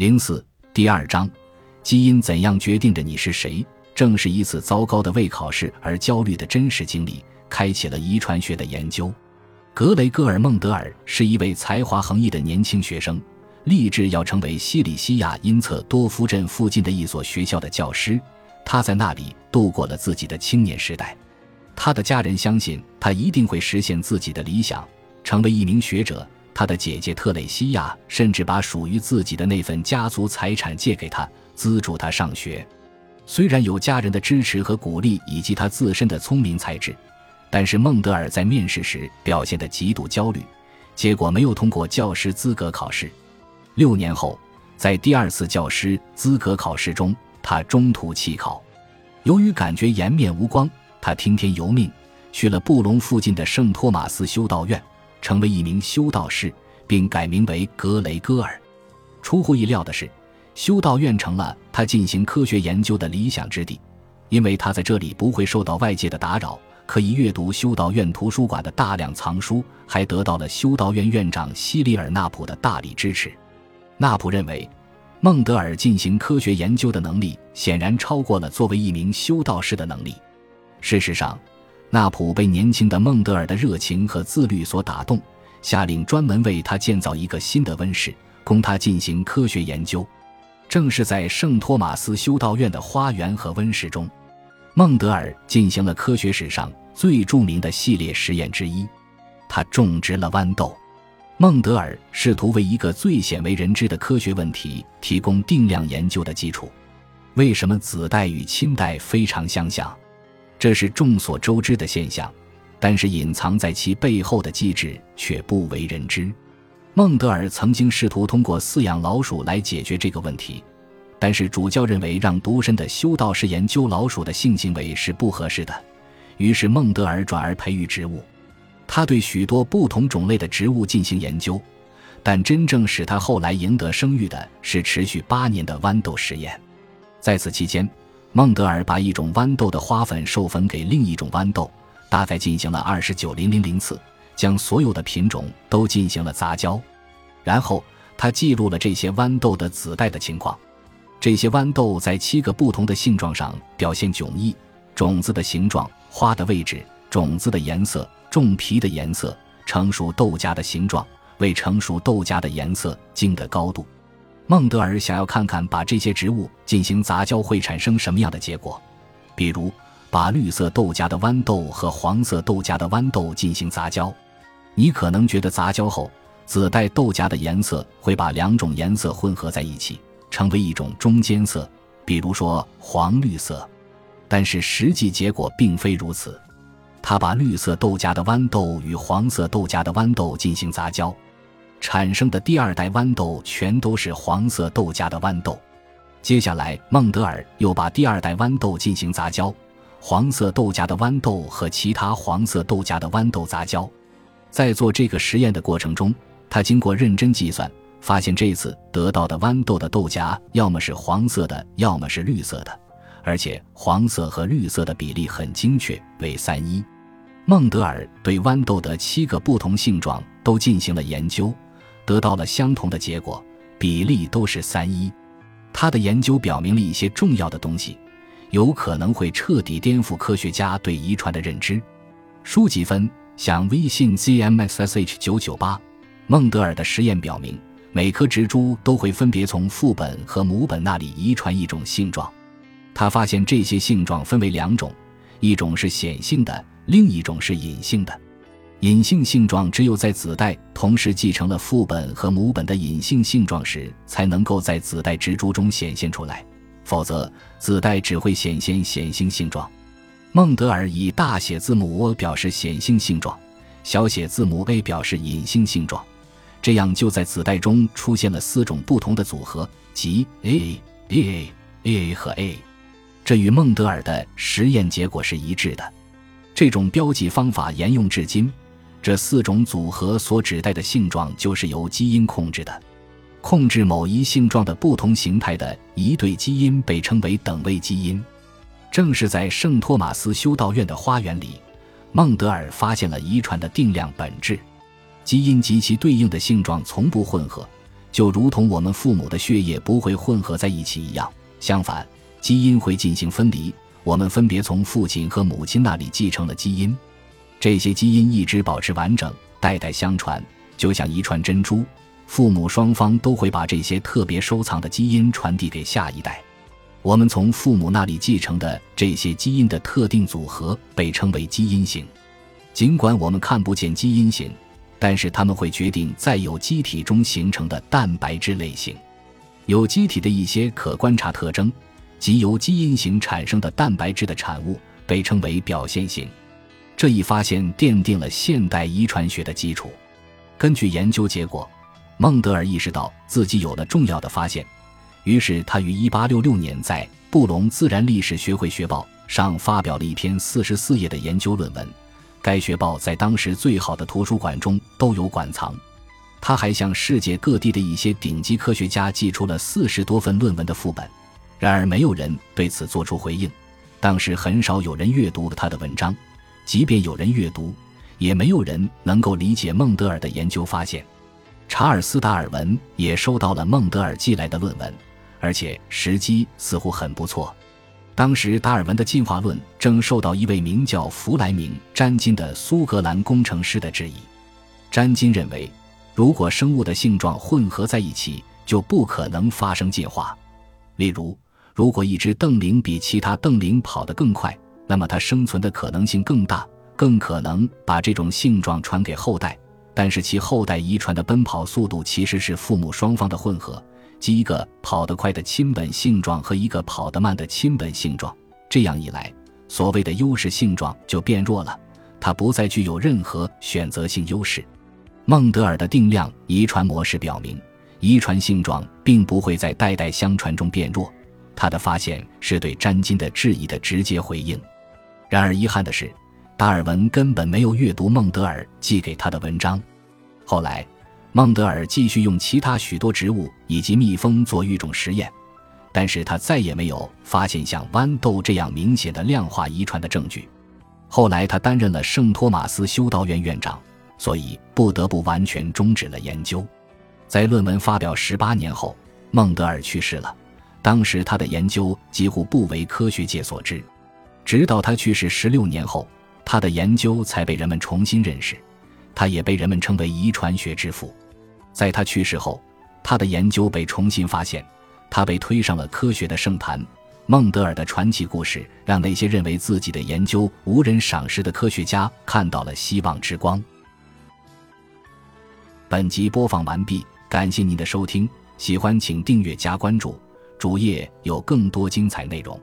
零四第二章，基因怎样决定着你是谁？正是一次糟糕的为考试而焦虑的真实经历，开启了遗传学的研究。格雷戈尔·孟德尔是一位才华横溢的年轻学生，立志要成为西里西亚因策多夫镇附近的一所学校的教师。他在那里度过了自己的青年时代。他的家人相信他一定会实现自己的理想，成为一名学者。他的姐姐特蕾西亚甚至把属于自己的那份家族财产借给他，资助他上学。虽然有家人的支持和鼓励，以及他自身的聪明才智，但是孟德尔在面试时表现得极度焦虑，结果没有通过教师资格考试。六年后，在第二次教师资格考试中，他中途弃考。由于感觉颜面无光，他听天由命，去了布隆附近的圣托马斯修道院。成为一名修道士，并改名为格雷戈尔。出乎意料的是，修道院成了他进行科学研究的理想之地，因为他在这里不会受到外界的打扰，可以阅读修道院图书馆的大量藏书，还得到了修道院院长西里尔·纳普的大力支持。纳普认为，孟德尔进行科学研究的能力显然超过了作为一名修道士的能力。事实上，纳普被年轻的孟德尔的热情和自律所打动，下令专门为他建造一个新的温室，供他进行科学研究。正是在圣托马斯修道院的花园和温室中，孟德尔进行了科学史上最著名的系列实验之一。他种植了豌豆。孟德尔试图为一个最鲜为人知的科学问题提供定量研究的基础：为什么子代与亲代非常相像？这是众所周知的现象，但是隐藏在其背后的机制却不为人知。孟德尔曾经试图通过饲养老鼠来解决这个问题，但是主教认为让独身的修道士研究老鼠的性行为是不合适的，于是孟德尔转而培育植物。他对许多不同种类的植物进行研究，但真正使他后来赢得声誉的是持续八年的豌豆实验。在此期间。孟德尔把一种豌豆的花粉授粉给另一种豌豆，大概进行了二十九零零零次，将所有的品种都进行了杂交，然后他记录了这些豌豆的子代的情况。这些豌豆在七个不同的性状上表现迥异：种子的形状、花的位置、种子的颜色、种皮的颜色、成熟豆荚的形状、未成熟豆荚的颜色、茎的高度。孟德尔想要看看把这些植物进行杂交会产生什么样的结果，比如把绿色豆荚的豌豆和黄色豆荚的豌豆进行杂交。你可能觉得杂交后子代豆荚的颜色会把两种颜色混合在一起，成为一种中间色，比如说黄绿色。但是实际结果并非如此。他把绿色豆荚的豌豆与黄色豆荚的豌豆进行杂交。产生的第二代豌豆全都是黄色豆荚的豌豆。接下来，孟德尔又把第二代豌豆进行杂交，黄色豆荚的豌豆和其他黄色豆荚的豌豆杂交。在做这个实验的过程中，他经过认真计算，发现这次得到的豌豆的豆荚要么是黄色的，要么是绿色的，而且黄色和绿色的比例很精确，为三一。孟德尔对豌豆的七个不同性状都进行了研究。得到了相同的结果，比例都是三一。他的研究表明了一些重要的东西，有可能会彻底颠覆科学家对遗传的认知。书籍分享微信 zmxsh 九九八。孟德尔的实验表明，每颗植株都会分别从父本和母本那里遗传一种性状。他发现这些性状分为两种，一种是显性的，另一种是隐性的。隐性性状只有在子代同时继承了父本和母本的隐性性状时，才能够在子代植株中显现出来，否则子代只会显现显性性状。孟德尔以大写字母 O 表示显性性状，小写字母 a 表示隐性性状，这样就在子代中出现了四种不同的组合，即 A A A 和 A，这与孟德尔的实验结果是一致的。这种标记方法沿用至今。这四种组合所指代的性状，就是由基因控制的。控制某一性状的不同形态的一对基因被称为等位基因。正是在圣托马斯修道院的花园里，孟德尔发现了遗传的定量本质：基因及其对应的性状从不混合，就如同我们父母的血液不会混合在一起一样。相反，基因会进行分离。我们分别从父亲和母亲那里继承了基因，这些基因一直保持完整，代代相传，就像一串珍珠。父母双方都会把这些特别收藏的基因传递给下一代。我们从父母那里继承的这些基因的特定组合被称为基因型。尽管我们看不见基因型，但是它们会决定在有机体中形成的蛋白质类型。有机体的一些可观察特征。即由基因型产生的蛋白质的产物被称为表现型，这一发现奠定了现代遗传学的基础。根据研究结果，孟德尔意识到自己有了重要的发现，于是他于1866年在《布隆自然历史学会学报》上发表了一篇44页的研究论文。该学报在当时最好的图书馆中都有馆藏。他还向世界各地的一些顶级科学家寄出了四十多份论文的副本。然而，没有人对此做出回应。当时很少有人阅读了他的文章，即便有人阅读，也没有人能够理解孟德尔的研究发现。查尔斯·达尔文也收到了孟德尔寄来的论文，而且时机似乎很不错。当时，达尔文的进化论正受到一位名叫弗莱明·詹金的苏格兰工程师的质疑。詹金认为，如果生物的性状混合在一起，就不可能发生进化。例如，如果一只瞪羚比其他瞪羚跑得更快，那么它生存的可能性更大，更可能把这种性状传给后代。但是其后代遗传的奔跑速度其实是父母双方的混合，即一个跑得快的亲本性状和一个跑得慢的亲本性状。这样一来，所谓的优势性状就变弱了，它不再具有任何选择性优势。孟德尔的定量遗传模式表明，遗传性状并不会在代代相传中变弱。他的发现是对詹金的质疑的直接回应。然而遗憾的是，达尔文根本没有阅读孟德尔寄给他的文章。后来，孟德尔继续用其他许多植物以及蜜蜂做育种实验，但是他再也没有发现像豌豆这样明显的量化遗传的证据。后来，他担任了圣托马斯修道院院长，所以不得不完全终止了研究。在论文发表十八年后，孟德尔去世了。当时他的研究几乎不为科学界所知，直到他去世十六年后，他的研究才被人们重新认识。他也被人们称为遗传学之父。在他去世后，他的研究被重新发现，他被推上了科学的圣坛。孟德尔的传奇故事让那些认为自己的研究无人赏识的科学家看到了希望之光。本集播放完毕，感谢您的收听，喜欢请订阅加关注。主页有更多精彩内容。